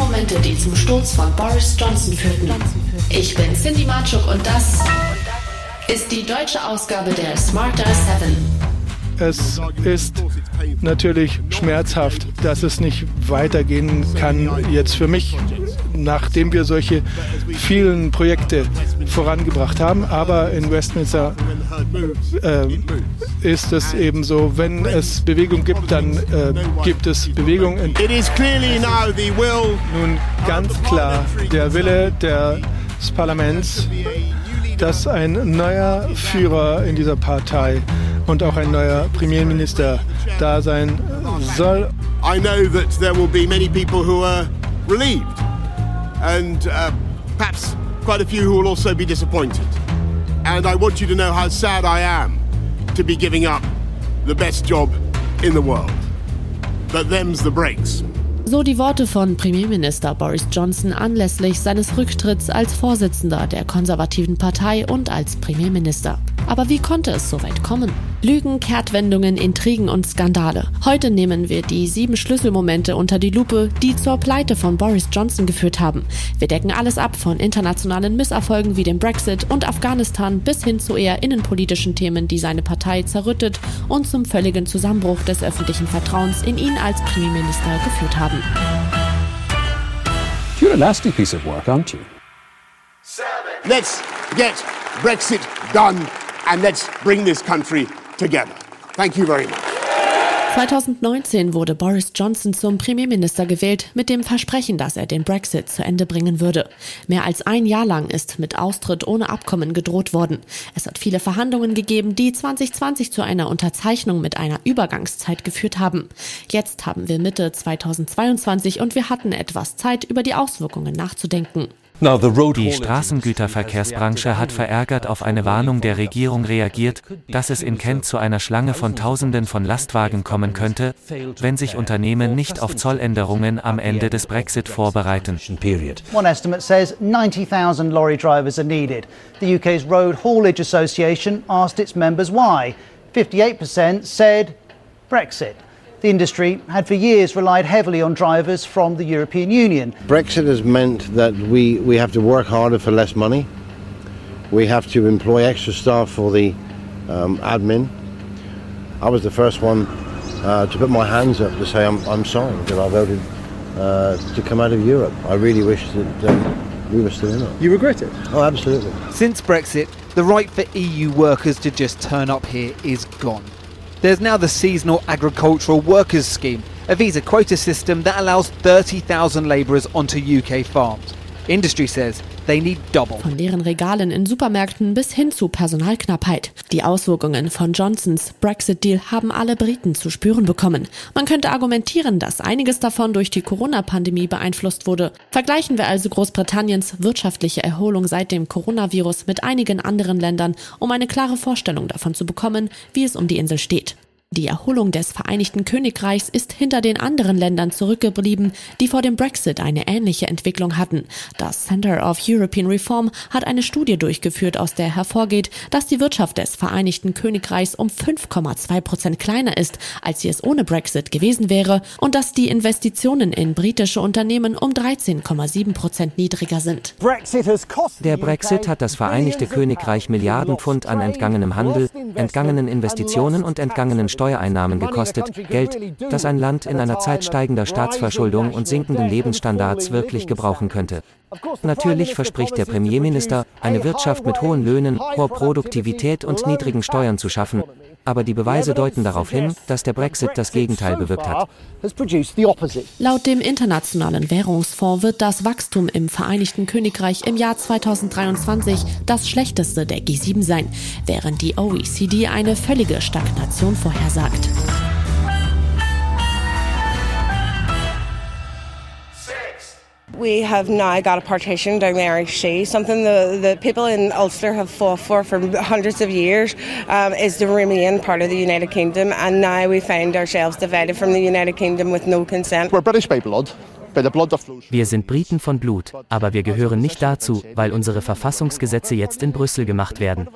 Momente, die zum Sturz von Boris Johnson führten. Ich bin Cindy Marchuk und das ist die deutsche Ausgabe der Smarter 7. Es ist natürlich schmerzhaft, dass es nicht weitergehen kann jetzt für mich, nachdem wir solche vielen Projekte vorangebracht haben. Aber in Westminster äh, ist es eben so, wenn es Bewegung gibt, dann äh, gibt es Bewegung. Nun ganz klar der Wille des Parlaments, dass ein neuer Führer in dieser Partei und auch ein neuer Premierminister da sein soll. I know that there will be many people who are relieved, and uh, perhaps quite a few who will also be disappointed. And I want you to know how sad I am to be giving up the best job in the world. But them's the breaks. So die Worte von Premierminister Boris Johnson anlässlich seines Rücktritts als Vorsitzender der konservativen Partei und als Premierminister. Aber wie konnte es so weit kommen? Lügen, Kehrtwendungen, Intrigen und Skandale. Heute nehmen wir die sieben Schlüsselmomente unter die Lupe, die zur Pleite von Boris Johnson geführt haben. Wir decken alles ab von internationalen Misserfolgen wie dem Brexit und Afghanistan bis hin zu eher innenpolitischen Themen, die seine Partei zerrüttet und zum völligen Zusammenbruch des öffentlichen Vertrauens in ihn als Premierminister geführt haben. You're a nasty piece of work, aren't you? Let's get Brexit done and let's bring this country together. Thank you very much. 2019 wurde Boris Johnson zum Premierminister gewählt, mit dem Versprechen, dass er den Brexit zu Ende bringen würde. Mehr als ein Jahr lang ist mit Austritt ohne Abkommen gedroht worden. Es hat viele Verhandlungen gegeben, die 2020 zu einer Unterzeichnung mit einer Übergangszeit geführt haben. Jetzt haben wir Mitte 2022 und wir hatten etwas Zeit, über die Auswirkungen nachzudenken. Die Straßengüterverkehrsbranche hat verärgert auf eine Warnung der Regierung reagiert, dass es in Kent zu einer Schlange von Tausenden von Lastwagen kommen könnte, wenn sich Unternehmen nicht auf Zolländerungen am Ende des Brexit vorbereiten. One estimate says 90,000 lorry drivers are needed. The UK's Road Haulage Association asked its members why. 58% said Brexit. The industry had for years relied heavily on drivers from the European Union. Brexit has meant that we, we have to work harder for less money. We have to employ extra staff for the um, admin. I was the first one uh, to put my hands up to say I'm, I'm sorry that I voted uh, to come out of Europe. I really wish that um, we were still in it. You regret it? Oh, absolutely. Since Brexit, the right for EU workers to just turn up here is gone. There's now the Seasonal Agricultural Workers Scheme, a visa quota system that allows 30,000 labourers onto UK farms. Industry says they need double. Von leeren Regalen in Supermärkten bis hin zu Personalknappheit. Die Auswirkungen von Johnsons Brexit-Deal haben alle Briten zu spüren bekommen. Man könnte argumentieren, dass einiges davon durch die Corona-Pandemie beeinflusst wurde. Vergleichen wir also Großbritanniens wirtschaftliche Erholung seit dem Coronavirus mit einigen anderen Ländern, um eine klare Vorstellung davon zu bekommen, wie es um die Insel steht. Die Erholung des Vereinigten Königreichs ist hinter den anderen Ländern zurückgeblieben, die vor dem Brexit eine ähnliche Entwicklung hatten. Das Center of European Reform hat eine Studie durchgeführt, aus der hervorgeht, dass die Wirtschaft des Vereinigten Königreichs um 5,2 Prozent kleiner ist, als sie es ohne Brexit gewesen wäre, und dass die Investitionen in britische Unternehmen um 13,7 Prozent niedriger sind. Der Brexit hat das Vereinigte Königreich Milliarden Pfund an entgangenem Handel, entgangenen Investitionen und entgangenen Steuereinnahmen gekostet, Geld, das ein Land in einer Zeit steigender Staatsverschuldung und sinkenden Lebensstandards wirklich gebrauchen könnte. Natürlich verspricht der Premierminister, eine Wirtschaft mit hohen Löhnen, hoher Produktivität und niedrigen Steuern zu schaffen, aber die Beweise deuten darauf hin, dass der Brexit das Gegenteil bewirkt hat. Laut dem Internationalen Währungsfonds wird das Wachstum im Vereinigten Königreich im Jahr 2023 das schlechteste der G7 sein, während die OECD eine völlige Stagnation vorhersagt. We have now got a partition down the Irish Sea, something the, the people in Ulster have fought for for hundreds of years, um, is to remain part of the United Kingdom, and now we find ourselves divided from the United Kingdom with no consent. We're British by blood. Wir sind Briten von Blut, aber wir gehören nicht dazu, weil unsere Verfassungsgesetze jetzt in Brüssel gemacht werden.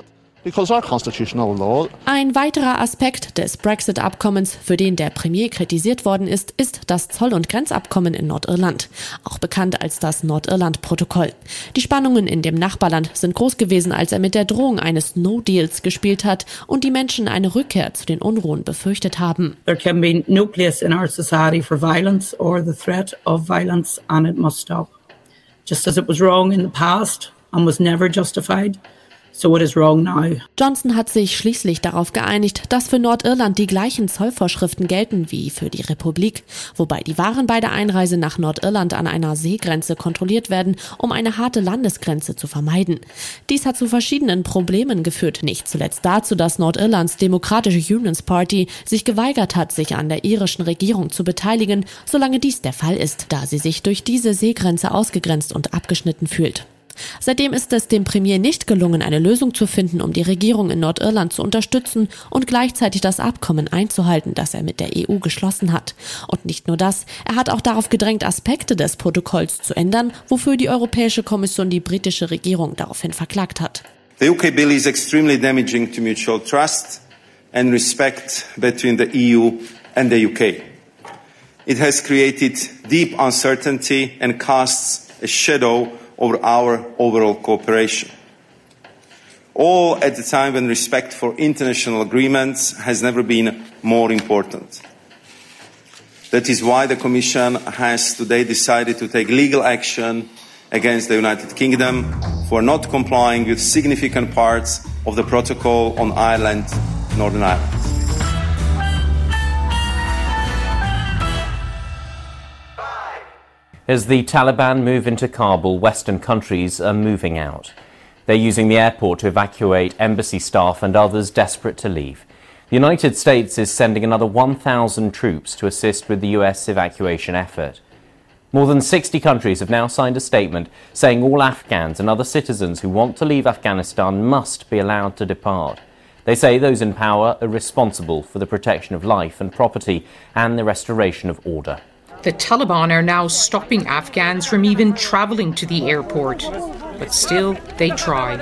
Ein weiterer Aspekt des Brexit-Abkommens, für den der Premier kritisiert worden ist, ist das Zoll- und Grenzabkommen in Nordirland, auch bekannt als das Nordirland-Protokoll. Die Spannungen in dem Nachbarland sind groß gewesen, als er mit der Drohung eines No-Deals gespielt hat und die Menschen eine Rückkehr zu den Unruhen befürchtet haben. There can be no place in our society for violence or the threat of violence and it must stop. Just as it was wrong in the past and was never justified, So what is wrong now? Johnson hat sich schließlich darauf geeinigt, dass für Nordirland die gleichen Zollvorschriften gelten wie für die Republik, wobei die Waren bei der Einreise nach Nordirland an einer Seegrenze kontrolliert werden, um eine harte Landesgrenze zu vermeiden. Dies hat zu verschiedenen Problemen geführt, nicht zuletzt dazu, dass Nordirlands Demokratische Unions Party sich geweigert hat, sich an der irischen Regierung zu beteiligen, solange dies der Fall ist, da sie sich durch diese Seegrenze ausgegrenzt und abgeschnitten fühlt. Seitdem ist es dem Premier nicht gelungen, eine Lösung zu finden, um die Regierung in Nordirland zu unterstützen und gleichzeitig das Abkommen einzuhalten, das er mit der EU geschlossen hat. Und nicht nur das, er hat auch darauf gedrängt, Aspekte des Protokolls zu ändern, wofür die Europäische Kommission die britische Regierung daraufhin verklagt hat. The UK bill is extremely damaging to mutual trust and respect between the EU and the UK. It has created deep uncertainty and casts a shadow over our overall cooperation. All at the time when respect for international agreements has never been more important. That is why the Commission has today decided to take legal action against the United Kingdom for not complying with significant parts of the protocol on Ireland, Northern Ireland. As the Taliban move into Kabul, Western countries are moving out. They're using the airport to evacuate embassy staff and others desperate to leave. The United States is sending another 1,000 troops to assist with the US evacuation effort. More than 60 countries have now signed a statement saying all Afghans and other citizens who want to leave Afghanistan must be allowed to depart. They say those in power are responsible for the protection of life and property and the restoration of order. The Taliban are now stopping Afghans from even traveling to the airport. But still, they try.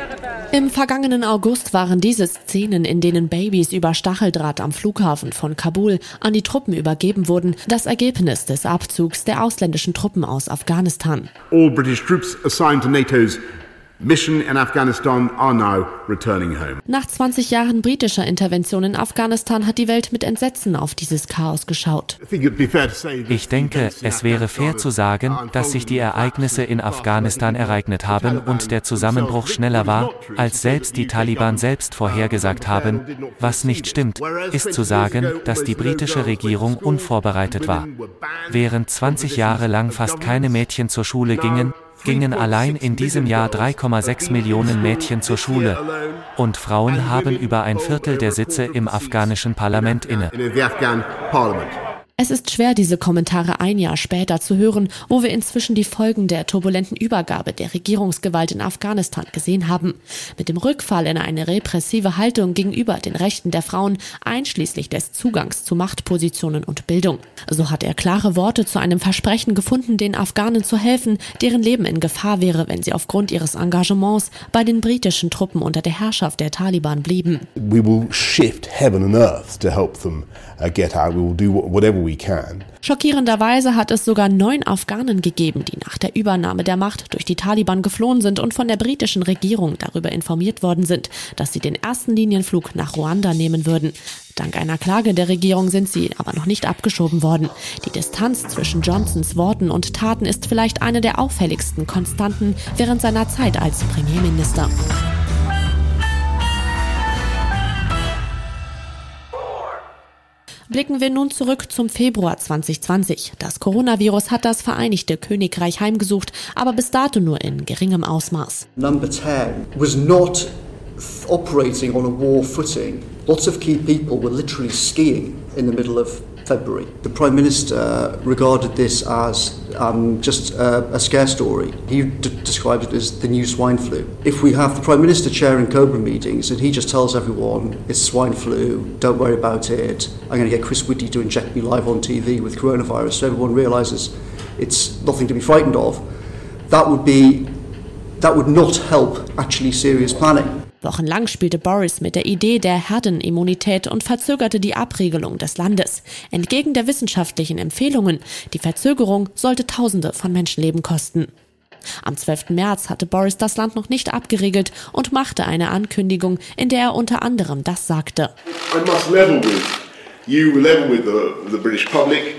Im vergangenen August waren diese Szenen, in denen Babys über Stacheldraht am Flughafen von Kabul an die Truppen übergeben wurden, das Ergebnis des Abzugs der ausländischen Truppen aus Afghanistan. All British troops assigned to NATO's mission in Afghanistan are now returning home. Nach 20 Jahren britischer Intervention in Afghanistan hat die Welt mit Entsetzen auf dieses Chaos geschaut. Ich denke, es wäre fair zu sagen, dass sich die Ereignisse in Afghanistan ereignet haben und der Zusammenbruch schneller war, als selbst die Taliban selbst vorhergesagt haben. Was nicht stimmt, ist zu sagen, dass die britische Regierung unvorbereitet war. Während 20 Jahre lang fast keine Mädchen zur Schule gingen, gingen allein in diesem Jahr 3,6 Millionen Mädchen zur Schule. Und Frauen haben über ein Viertel der Sitze im afghanischen Parlament inne. Es ist schwer, diese Kommentare ein Jahr später zu hören, wo wir inzwischen die Folgen der turbulenten Übergabe der Regierungsgewalt in Afghanistan gesehen haben. Mit dem Rückfall in eine repressive Haltung gegenüber den Rechten der Frauen, einschließlich des Zugangs zu Machtpositionen und Bildung. So hat er klare Worte zu einem Versprechen gefunden, den Afghanen zu helfen, deren Leben in Gefahr wäre, wenn sie aufgrund ihres Engagements bei den britischen Truppen unter der Herrschaft der Taliban blieben. We will shift heaven and earth to help them uh, get out. We will do whatever we can. Schockierenderweise hat es sogar neun Afghanen gegeben, die nach der Übernahme der Macht durch die Taliban geflohen sind und von der britischen Regierung darüber informiert worden sind, dass sie den ersten Linienflug nach Ruanda nehmen würden. Dank einer Klage der Regierung sind sie aber noch nicht abgeschoben worden. Die Distanz zwischen Johnsons Worten und Taten ist vielleicht eine der auffälligsten Konstanten während seiner Zeit als Premierminister. Blicken wir nun zurück zum Februar 2020. Das Coronavirus hat das Vereinigte Königreich heimgesucht, aber bis dato nur in geringem Ausmaß. Number 10 was not operating on a war footing. Lots of key people were literally skiing in the middle of February. The Prime Minister regarded this as um, just a, scare story. He described it as the new swine flu. If we have the Prime Minister chairing Cobra meetings and he just tells everyone it's swine flu, don't worry about it, I'm going to get Chris Whitty to inject me live on TV with coronavirus so everyone realises it's nothing to be frightened of, that would be that would not help actually serious planning. Wochenlang spielte Boris mit der Idee der Herdenimmunität und verzögerte die Abregelung des Landes. Entgegen der wissenschaftlichen Empfehlungen, die Verzögerung sollte Tausende von Menschenleben kosten. Am 12. März hatte Boris das Land noch nicht abgeregelt und machte eine Ankündigung, in der er unter anderem das sagte. I must level with you, level with the, the British public.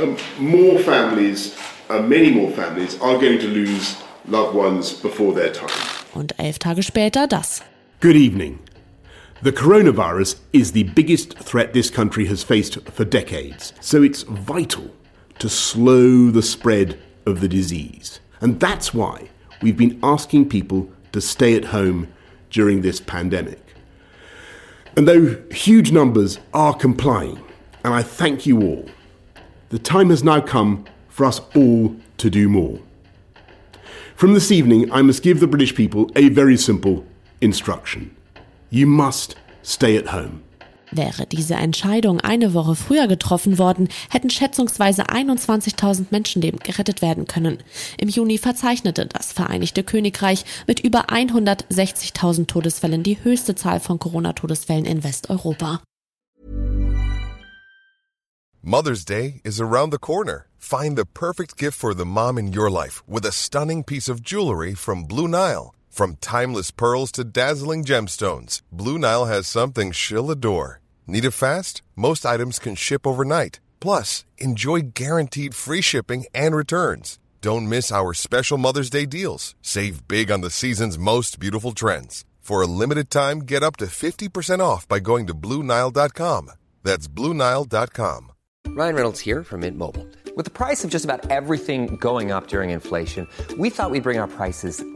Um, more families, uh, many more families are going to lose loved ones before their time. Und elf Tage später das. Good evening. The coronavirus is the biggest threat this country has faced for decades, so it's vital to slow the spread of the disease. And that's why we've been asking people to stay at home during this pandemic. And though huge numbers are complying, and I thank you all, the time has now come for us all to do more. From this evening, I must give the British people a very simple instruction. You must stay at home. Wäre diese Entscheidung eine Woche früher getroffen worden, hätten schätzungsweise 21.000 Menschenleben gerettet werden können. Im Juni verzeichnete das Vereinigte Königreich mit über 160.000 Todesfällen die höchste Zahl von Corona-Todesfällen in Westeuropa. Mother's Day is around the corner. Find the perfect gift for the mom in your life with a stunning piece of jewelry from Blue Nile. From timeless pearls to dazzling gemstones, Blue Nile has something she'll adore. Need it fast? Most items can ship overnight. Plus, enjoy guaranteed free shipping and returns. Don't miss our special Mother's Day deals. Save big on the season's most beautiful trends. For a limited time, get up to 50% off by going to BlueNile.com. That's BlueNile.com. Ryan Reynolds here from Mint Mobile. With the price of just about everything going up during inflation, we thought we'd bring our prices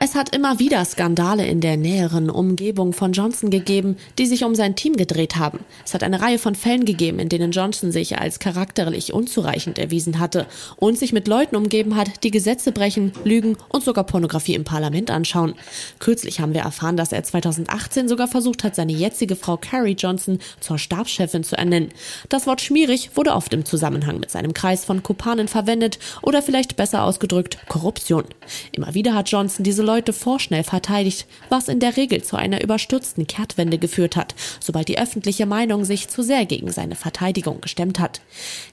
Es hat immer wieder Skandale in der näheren Umgebung von Johnson gegeben, die sich um sein Team gedreht haben. Es hat eine Reihe von Fällen gegeben, in denen Johnson sich als charakterlich unzureichend erwiesen hatte und sich mit Leuten umgeben hat, die Gesetze brechen, lügen und sogar Pornografie im Parlament anschauen. Kürzlich haben wir erfahren, dass er 2018 sogar versucht hat, seine jetzige Frau Carrie Johnson zur Stabschefin zu ernennen. Das Wort schmierig wurde oft im Zusammenhang mit seinem Kreis von Kumpanen verwendet oder vielleicht besser ausgedrückt Korruption. Immer wieder hat Johnson diese Leute vorschnell verteidigt, was in der Regel zu einer überstürzten Kehrtwende geführt hat, sobald die öffentliche Meinung sich zu sehr gegen seine Verteidigung gestemmt hat.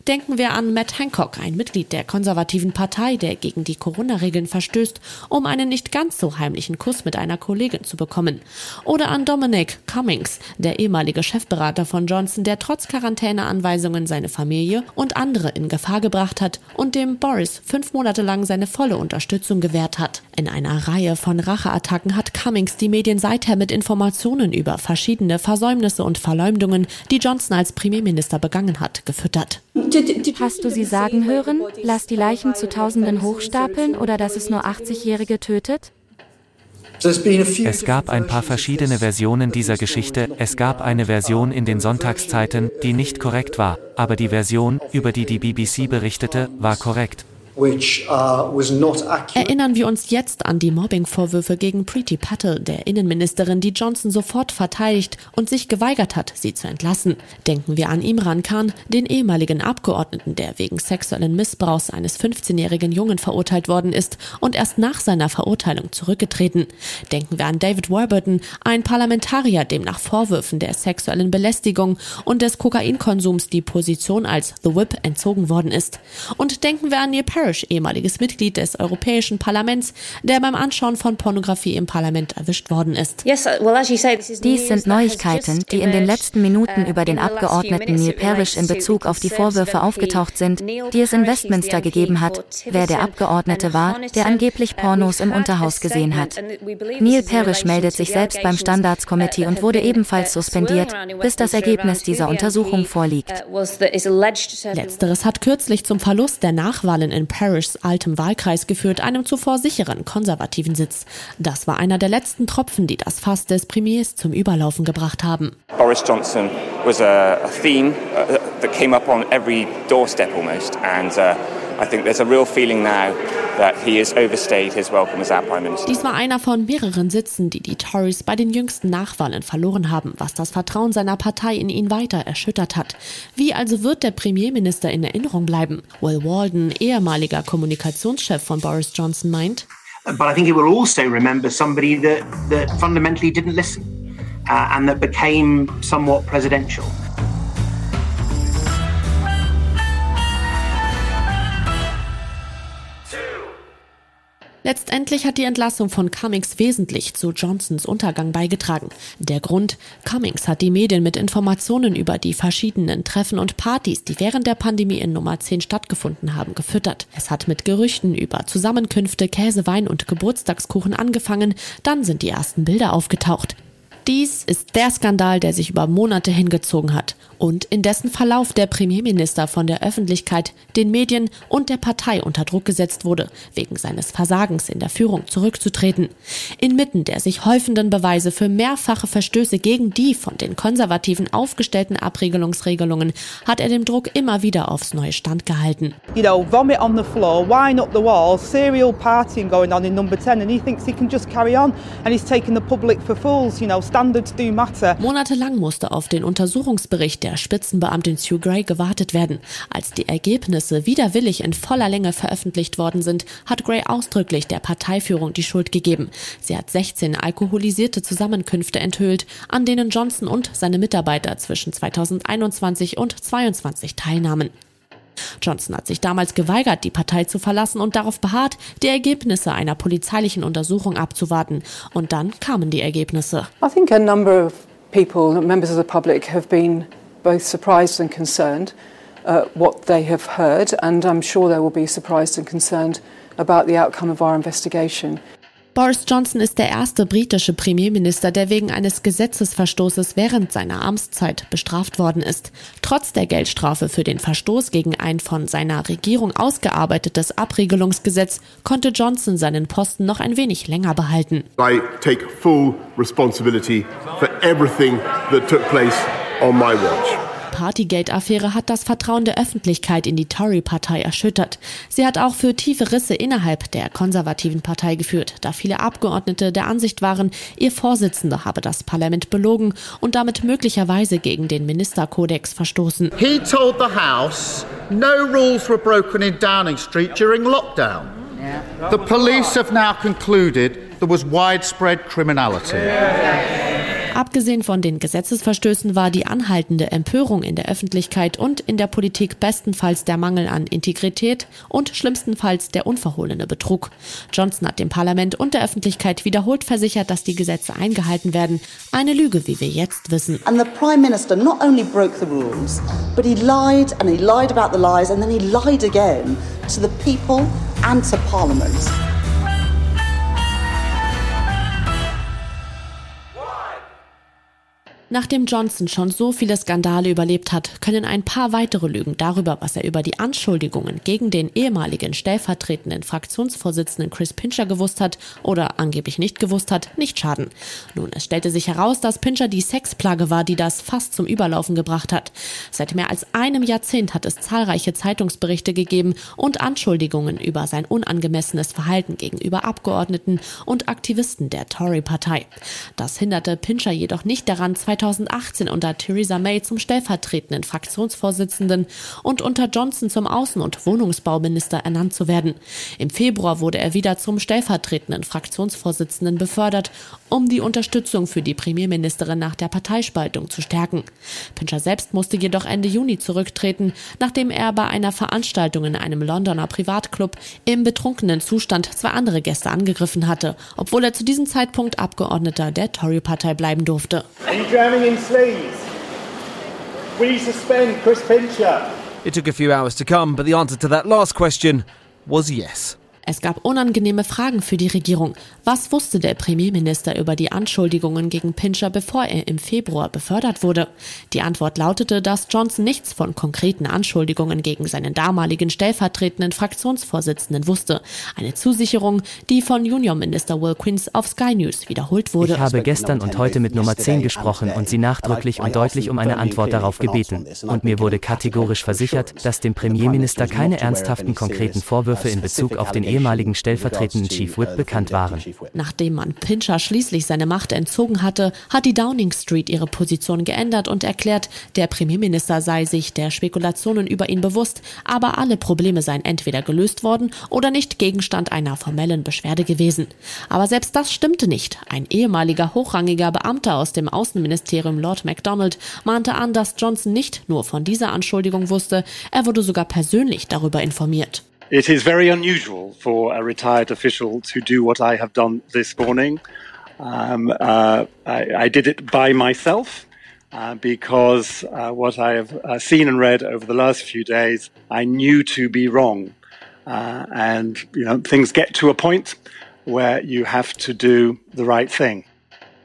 Denken wir an Matt Hancock, ein Mitglied der konservativen Partei, der gegen die Corona-Regeln verstößt, um einen nicht ganz so heimlichen Kuss mit einer Kollegin zu bekommen. Oder an Dominic Cummings, der ehemalige Chefberater von Johnson, der trotz Quarantäneanweisungen seine Familie und andere in Gefahr gebracht hat und dem Boris fünf Monate lang seine volle Unterstützung gewährt hat. In einer Reihe von Racheattacken hat Cummings die Medien seither mit Informationen über verschiedene Versäumnisse und Verleumdungen, die Johnson als Premierminister begangen hat, gefüttert. Hast du sie sagen hören, lass die Leichen zu Tausenden hochstapeln oder dass es nur 80-Jährige tötet? Es gab ein paar verschiedene Versionen dieser Geschichte. Es gab eine Version in den Sonntagszeiten, die nicht korrekt war, aber die Version, über die die BBC berichtete, war korrekt. Uh, Erinnern wir uns jetzt an die Mobbing-Vorwürfe gegen Preeti Patel, der Innenministerin, die Johnson sofort verteidigt und sich geweigert hat, sie zu entlassen. Denken wir an Imran Khan, den ehemaligen Abgeordneten, der wegen sexuellen Missbrauchs eines 15-jährigen Jungen verurteilt worden ist und erst nach seiner Verurteilung zurückgetreten. Denken wir an David Warburton, ein Parlamentarier, dem nach Vorwürfen der sexuellen Belästigung und des Kokainkonsums die Position als The Whip entzogen worden ist. Und denken wir an Neil Parrish, Parish, ehemaliges Mitglied des Europäischen Parlaments, der beim Anschauen von Pornografie im Parlament erwischt worden ist. Dies sind Neuigkeiten, die in den letzten Minuten über den Abgeordneten Neil Parish in Bezug auf die Vorwürfe aufgetaucht sind, die es in Westminster gegeben hat, wer der Abgeordnete war, der angeblich Pornos im Unterhaus gesehen hat. Neil Parish meldet sich selbst beim Standards-Committee und wurde ebenfalls suspendiert, bis das Ergebnis dieser Untersuchung vorliegt. Letzteres hat kürzlich zum Verlust der Nachwahlen in Parishs altem Wahlkreis geführt, einem zuvor sicheren konservativen Sitz. Das war einer der letzten Tropfen, die das Fass des Premiers zum Überlaufen gebracht haben. Boris Johnson was a, a theme uh, that came up on every doorstep almost and uh, I think there's a real feeling now dies war einer von mehreren Sitzen, die die Tories bei den jüngsten Nachwahlen verloren haben, was das Vertrauen seiner Partei in ihn weiter erschüttert hat. Wie also wird der Premierminister in Erinnerung bleiben? Will Walden, ehemaliger Kommunikationschef von Boris Johnson, meint. But I think it will also remember somebody that, that fundamentally didn't listen uh, and that became somewhat presidential. Letztendlich hat die Entlassung von Cummings wesentlich zu Johnsons Untergang beigetragen. Der Grund, Cummings hat die Medien mit Informationen über die verschiedenen Treffen und Partys, die während der Pandemie in Nummer 10 stattgefunden haben, gefüttert. Es hat mit Gerüchten über Zusammenkünfte, Käse, Wein und Geburtstagskuchen angefangen, dann sind die ersten Bilder aufgetaucht. Dies ist der Skandal, der sich über Monate hingezogen hat und in dessen Verlauf der Premierminister von der Öffentlichkeit, den Medien und der Partei unter Druck gesetzt wurde, wegen seines Versagens in der Führung zurückzutreten. Inmitten der sich häufenden Beweise für mehrfache Verstöße gegen die von den Konservativen aufgestellten Abregelungsregelungen hat er dem Druck immer wieder aufs neue Stand gehalten. You know, vomit on the floor, wine up the wall, serial partying going on in number 10 and he thinks he can just carry on and he's taking the public for fools, you know, standards do matter. Monatelang musste auf den Untersuchungsbericht der Spitzenbeamtin Sue Gray gewartet werden. Als die Ergebnisse widerwillig in voller Länge veröffentlicht worden sind, hat Gray ausdrücklich der Parteiführung die Schuld gegeben. Sie hat 16 alkoholisierte Zusammenkünfte enthüllt, an denen Johnson und seine Mitarbeiter zwischen 2021 und 2022 teilnahmen. Johnson hat sich damals geweigert, die Partei zu verlassen und darauf beharrt, die Ergebnisse einer polizeilichen Untersuchung abzuwarten. Und dann kamen die Ergebnisse. I think a number of people, members of the public, have been both surprised and concerned at what they have heard, and I'm sure they will be surprised and concerned about the outcome of our investigation. Boris Johnson ist der erste britische Premierminister, der wegen eines Gesetzesverstoßes während seiner Amtszeit bestraft worden ist. Trotz der Geldstrafe für den Verstoß gegen ein von seiner Regierung ausgearbeitetes Abregelungsgesetz konnte Johnson seinen Posten noch ein wenig länger behalten. I take full responsibility for everything that took place on my watch. Partygate-Affäre hat das Vertrauen der Öffentlichkeit in die Tory-Partei erschüttert. Sie hat auch für tiefe Risse innerhalb der konservativen Partei geführt, da viele Abgeordnete der Ansicht waren, ihr Vorsitzender habe das Parlament belogen und damit möglicherweise gegen den Ministerkodex verstoßen. He told the House no rules were broken in Downing Street during lockdown. The police have now concluded there was widespread criminality. Abgesehen von den Gesetzesverstößen war die anhaltende Empörung in der Öffentlichkeit und in der Politik bestenfalls der Mangel an Integrität und schlimmstenfalls der unverhohlene Betrug. Johnson hat dem Parlament und der Öffentlichkeit wiederholt versichert, dass die Gesetze eingehalten werden. Eine Lüge, wie wir jetzt wissen. And the Prime Minister not only broke the rules, but he lied and he lied about the lies and then he lied again to the people and to Parliament. Nachdem Johnson schon so viele Skandale überlebt hat, können ein paar weitere Lügen darüber, was er über die Anschuldigungen gegen den ehemaligen stellvertretenden Fraktionsvorsitzenden Chris Pincher gewusst hat oder angeblich nicht gewusst hat, nicht schaden. Nun, es stellte sich heraus, dass Pincher die Sexplage war, die das fast zum Überlaufen gebracht hat. Seit mehr als einem Jahrzehnt hat es zahlreiche Zeitungsberichte gegeben und Anschuldigungen über sein unangemessenes Verhalten gegenüber Abgeordneten und Aktivisten der Tory-Partei. Das hinderte Pincher jedoch nicht daran, 2018 unter Theresa May zum stellvertretenden Fraktionsvorsitzenden und unter Johnson zum Außen- und Wohnungsbauminister ernannt zu werden. Im Februar wurde er wieder zum stellvertretenden Fraktionsvorsitzenden befördert, um die Unterstützung für die Premierministerin nach der Parteispaltung zu stärken. Pincher selbst musste jedoch Ende Juni zurücktreten, nachdem er bei einer Veranstaltung in einem Londoner Privatclub im betrunkenen Zustand zwei andere Gäste angegriffen hatte, obwohl er zu diesem Zeitpunkt Abgeordneter der Tory-Partei bleiben durfte. drowning in sleaze? Will you suspend Chris Pincher? It took a few hours to come, but the answer to that last question was yes. Es gab unangenehme Fragen für die Regierung. Was wusste der Premierminister über die Anschuldigungen gegen Pincher, bevor er im Februar befördert wurde? Die Antwort lautete, dass Johnson nichts von konkreten Anschuldigungen gegen seinen damaligen stellvertretenden Fraktionsvorsitzenden wusste. Eine Zusicherung, die von Juniorminister Will Quince auf Sky News wiederholt wurde. Ich habe gestern und heute mit Nummer 10 gesprochen und sie nachdrücklich und deutlich um eine Antwort darauf gebeten. Und mir wurde kategorisch versichert, dass dem Premierminister keine ernsthaften konkreten Vorwürfe in Bezug auf den ehemaligen stellvertretenden Chief Whip bekannt waren. Nachdem man Pincher schließlich seine Macht entzogen hatte, hat die Downing Street ihre Position geändert und erklärt, der Premierminister sei sich der Spekulationen über ihn bewusst, aber alle Probleme seien entweder gelöst worden oder nicht Gegenstand einer formellen Beschwerde gewesen. Aber selbst das stimmte nicht. Ein ehemaliger hochrangiger Beamter aus dem Außenministerium Lord MacDonald mahnte an, dass Johnson nicht nur von dieser Anschuldigung wusste, er wurde sogar persönlich darüber informiert. It is very unusual for a retired official to do what I have done this morning. Um, uh, I, I, did it by myself uh, because uh, what I have uh, seen and read over the last few days, I knew to be wrong. Uh, and you know, things get to a point where you have to do the right thing.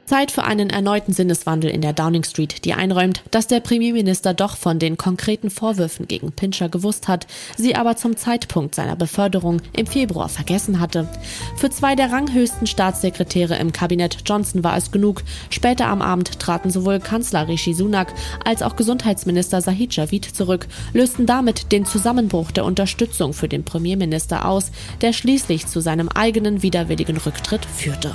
Zeit für einen erneuten Sinneswandel in der Downing Street, die einräumt, dass der Premierminister doch von den konkreten Vorwürfen gegen Pincher gewusst hat, sie aber zum Zeitpunkt seiner Beförderung im Februar vergessen hatte. Für zwei der ranghöchsten Staatssekretäre im Kabinett Johnson war es genug. Später am Abend traten sowohl Kanzler Rishi Sunak als auch Gesundheitsminister Sahid Javid zurück, lösten damit den Zusammenbruch der Unterstützung für den Premierminister aus, der schließlich zu seinem eigenen widerwilligen Rücktritt führte.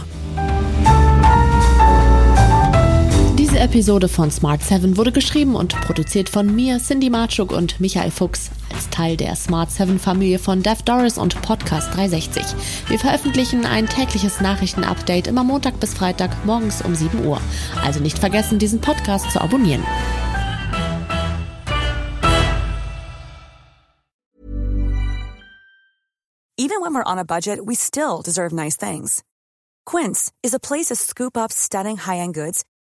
Diese Episode von Smart 7 wurde geschrieben und produziert von mir, Cindy Marchuk und Michael Fuchs als Teil der Smart 7 Familie von Dev Doris und Podcast 360. Wir veröffentlichen ein tägliches Nachrichtenupdate immer Montag bis Freitag morgens um 7 Uhr. Also nicht vergessen, diesen Podcast zu abonnieren. Even when we're on a budget, we still deserve nice things. Quince is a place to scoop up stunning high-end goods